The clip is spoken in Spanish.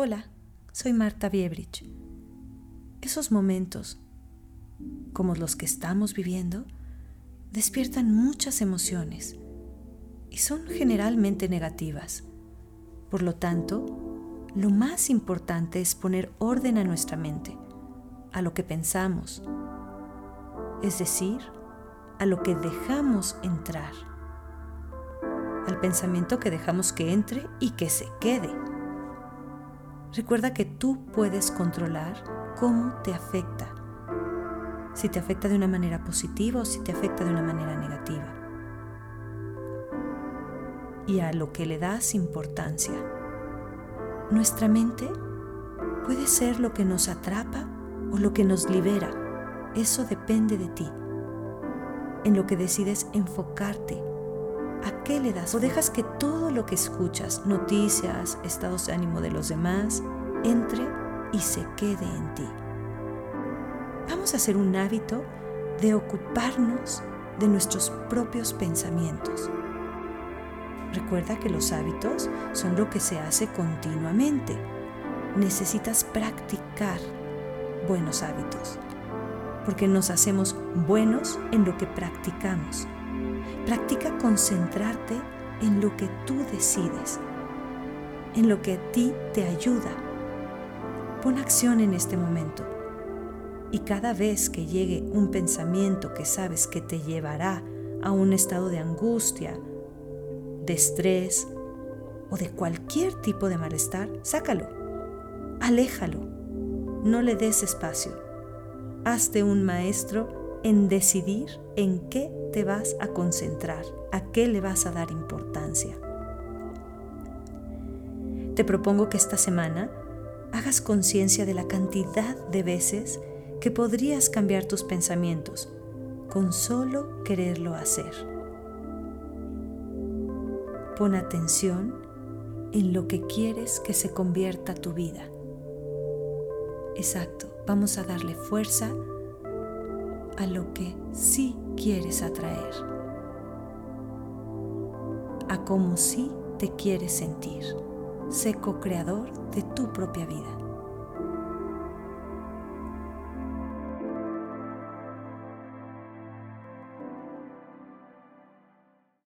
Hola, soy Marta Biebrich. Esos momentos, como los que estamos viviendo, despiertan muchas emociones y son generalmente negativas. Por lo tanto, lo más importante es poner orden a nuestra mente, a lo que pensamos, es decir, a lo que dejamos entrar, al pensamiento que dejamos que entre y que se quede. Recuerda que tú puedes controlar cómo te afecta, si te afecta de una manera positiva o si te afecta de una manera negativa. Y a lo que le das importancia. Nuestra mente puede ser lo que nos atrapa o lo que nos libera. Eso depende de ti. En lo que decides enfocarte ¿A qué le das? ¿O dejas que todo lo que escuchas, noticias, estados de ánimo de los demás, entre y se quede en ti? Vamos a hacer un hábito de ocuparnos de nuestros propios pensamientos. Recuerda que los hábitos son lo que se hace continuamente. Necesitas practicar buenos hábitos, porque nos hacemos buenos en lo que practicamos. Practica concentrarte en lo que tú decides, en lo que a ti te ayuda. Pon acción en este momento. Y cada vez que llegue un pensamiento que sabes que te llevará a un estado de angustia, de estrés o de cualquier tipo de malestar, sácalo, aléjalo, no le des espacio. Hazte un maestro en decidir en qué te vas a concentrar, a qué le vas a dar importancia. Te propongo que esta semana hagas conciencia de la cantidad de veces que podrías cambiar tus pensamientos con solo quererlo hacer. Pon atención en lo que quieres que se convierta tu vida. Exacto, vamos a darle fuerza a lo que sí quieres atraer, a cómo sí te quieres sentir. Sé co-creador de tu propia vida.